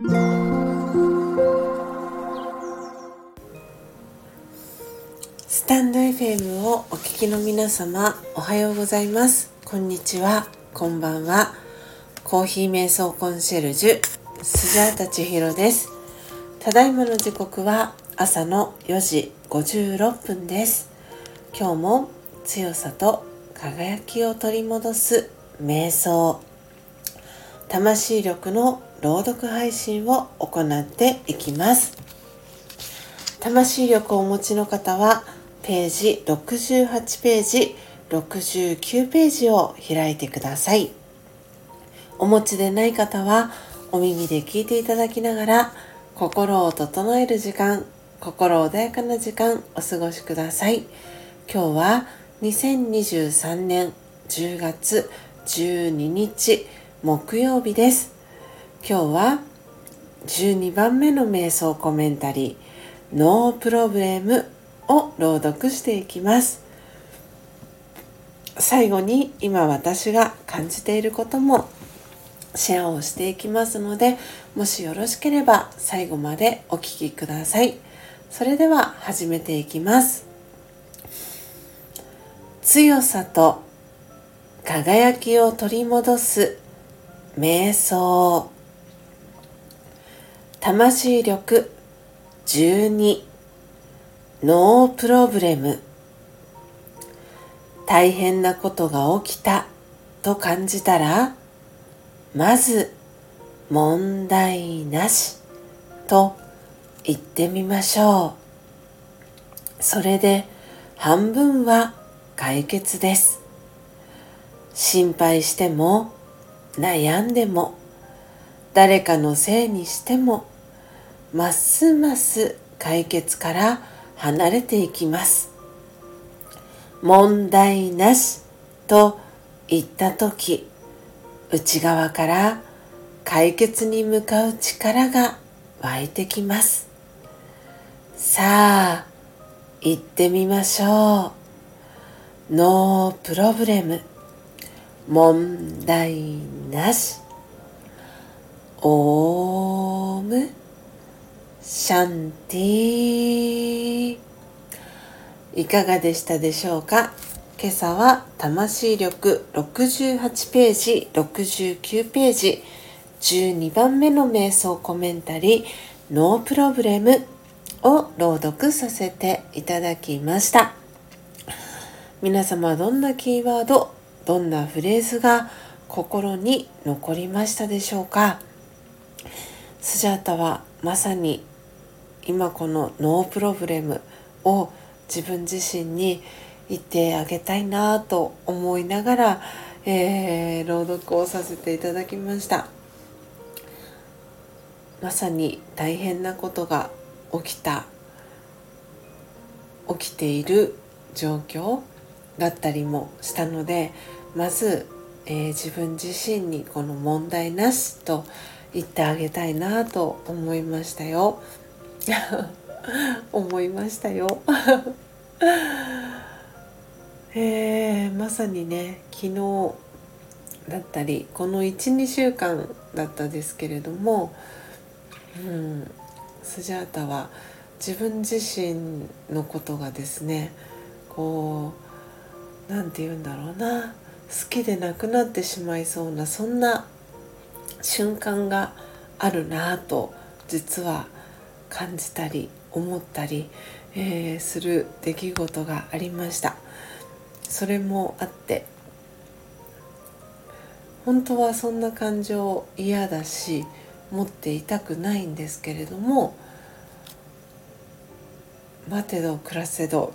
スタンド FM をお聞きの皆様おはようございます。こんにちは。こんばんは。コーヒー瞑想コンシェルジュスジャータ千尋です。ただいまの時刻は朝の4時56分です。今日も強さと輝きを取り戻す瞑想。魂力の朗読配信を行っていきます。魂力をお持ちの方はページ68ページ69ページを開いてください。お持ちでない方はお耳で聞いていただきながら心を整える時間心穏やかな時間お過ごしください。今日は2023年10月12日木曜日です。今日は12番目の瞑想コメンタリーノープロブレムを朗読していきます。最後に今私が感じていることもシェアをしていきますのでもしよろしければ最後までお聴きください。それでは始めていきます。強さと輝きを取り戻す瞑想。魂力12ノープロブレム。大変なことが起きた。と感じたらまず問題なし。と言ってみましょう。それで半分は解決です。心配しても悩んでも誰かのせいにしてもますます解決から離れていきます。問題なしと言った時内側から解決に向かう力が湧いてきます。さあ行ってみましょう。ノープロブレム。問題なし。オームシャンティいかがでしたでしょうか？今朝は魂力68ページ69ページ12番目の瞑想コメンタリーノープロブレムを朗読させていただきました。皆様どんなキーワードどんなフレーズが心に残りましたでしょうか？スジャータはまさに今このノープロブレムを自分自身に言ってあげたいなと思いながら、えー、朗読をさせていただきました。まさに大変なことが起きた起きている状況だったりもしたのでまず、えー、自分自身にこの問題なしと言ってあげたいなと思いましたよ。思いましたよ。えー、まさにね昨日だったりこの12週間だったですけれども、うん、スジャータは自分自身のことがですねこう何て言うんだろうな好きでなくなってしまいそうなそんな瞬間があるなぁと実は感じたり思ったり、えー、する出来事がありました。それもあって本当はそんな感情嫌だし持っていたくないんですけれども待てど暮らせど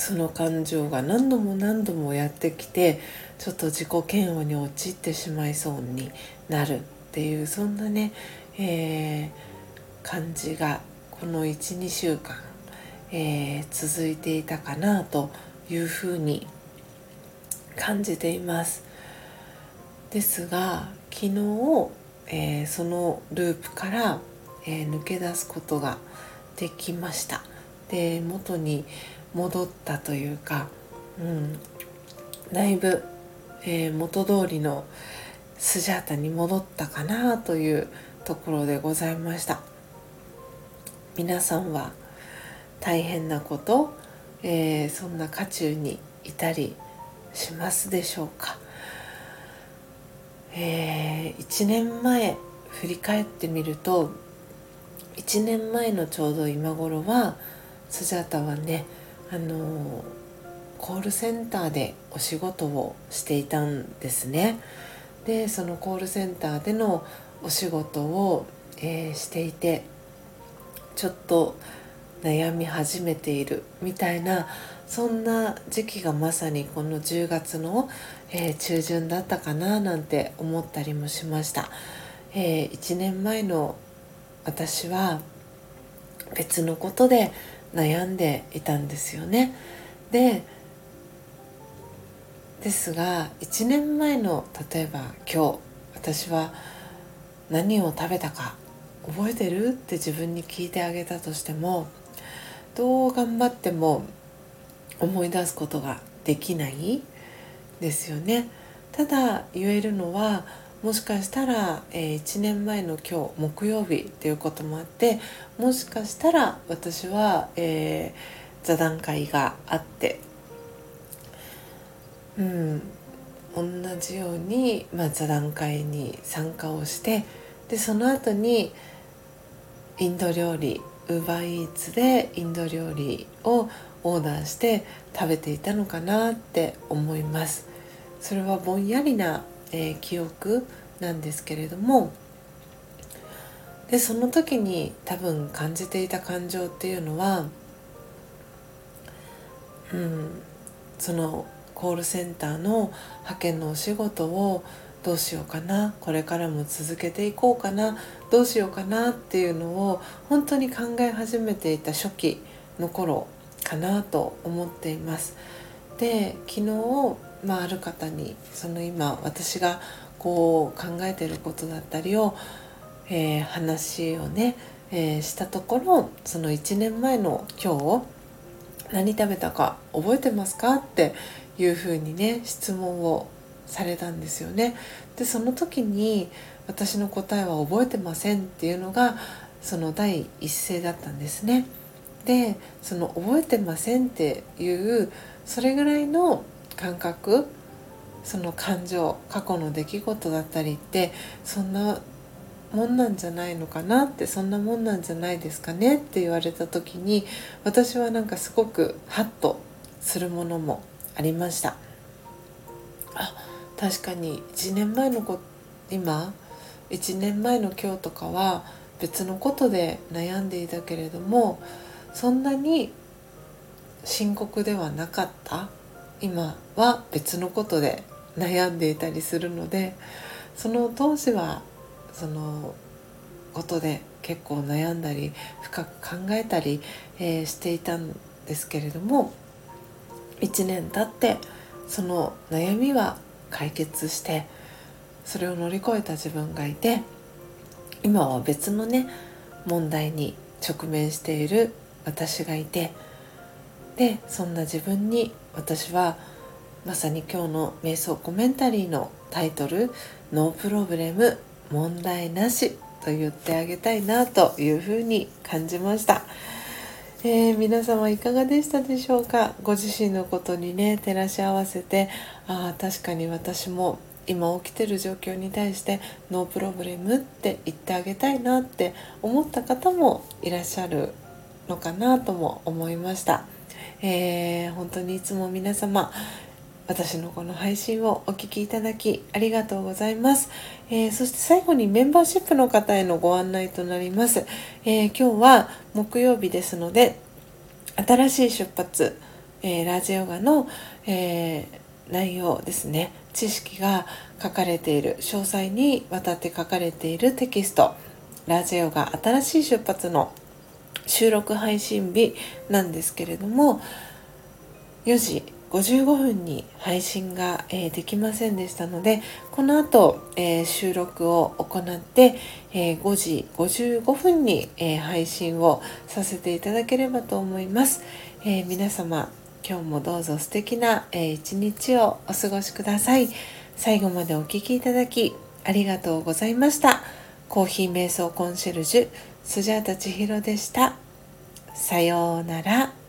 その感情が何度も何度もやってきてちょっと自己嫌悪に陥ってしまいそうになるっていうそんなね、えー、感じがこの12週間、えー、続いていたかなというふうに感じています。ですが昨日、えー、そのループから、え抜け出すことができました。で元に戻ったというか、うん、だいぶ、えー、元通りのスジャータに戻ったかなというところでございました。皆さんは大変なこと、えー、そんな渦中にいたりしますでしょうか、えー、1年前振り返ってみると1年前のちょうど今頃はスジャータはねあのコールセンターでお仕事をしていたんですね。でそのコールセンターでのお仕事を、えー、していてちょっと悩み始めているみたいなそんな時期がまさにこの10月の、えー、中旬だったかななんて思ったりもしました、えー、1年前の私は別のことで悩んでいたんですよね。でですが1年前の例えば今日私は何を食べたか覚えてる？って自分に聞いてあげたとしてもどう頑張っても思い出すことができないですよね。ただ言えるのはもしかしたら、えー、1年前の今日木曜日っていうこともあってもしかしたら私は、えー、座談会があってうん同じように、まあ、座談会に参加をしてでその後にインド料理ウーバーイーツでインド料理をオーダーして食べていたのかなって思います。それはぼんやりな、えー、記憶なんですけれどもでその時に多分感じていた感情っていうのはうんそのコールセンターの派遣のお仕事をどうしようかなこれからも続けていこうかなどうしようかなっていうのを本当に考え始めていた初期の頃かなと思っています。で昨日、まあ、ある方にその今私がこう考えてることだったりを、えー、話をね、えー、したところその1年前の今日何食べたか覚えてますかっていうふうにね質問をされたんですよね。でその時に私の答えは覚えてませんっていうのがその第一声だったんですね。でその覚えてませんっていうそれぐらいの感覚その感情過去の出来事だったりってそんなもんなんじゃないのかなってそんなもんなんじゃないですかねって言われた時に私はなんかすごくハッとするものもありました。あ確かに1年前の子今1年前の今日とかは別のことで悩んでいたけれどもそんなに深刻ではなかった。今は別のことで悩んでいたりするのでその当時はそのことで結構悩んだり深く考えたり、えー、していたんですけれども1年経ってその悩みは解決してそれを乗り越えた自分がいて今は別のね問題に直面している私がいてでそんな自分に私はまさに今日の瞑想コメンタリーのタイトル「ノープロブレム問題なし」と言ってあげたいなというふうに感じました。えー、皆様いかがでしたでしょうか？ご自身のことにね照らし合わせてああ確かに私も今起きてる状況に対してノープロブレムって言ってあげたいなって思った方もいらっしゃるのかなとも思いました、えー、本当にいつも皆様私のこの配信をお聴きいただきありがとうございます、えー、そして最後にメンバーシップの方へのご案内となります、えー、今日は木曜日ですので新しい出発、えー、ラジオガの、え内容ですね。知識が書かれている詳細にわたって書かれているテキスト。ラジオが新しい出発の収録配信日なんですけれども4時55分に配信が、えー、できませんでしたのでこの後、えー、収録を行って、えー、5時55分に、え配信をさせていただければと思います、え皆様今日もどうぞ素敵な、え一日をお過ごしください。最後までお聴きいただきありがとうございました。コーヒー瞑想コンシェルジュスジャータ千尋でした。さようなら。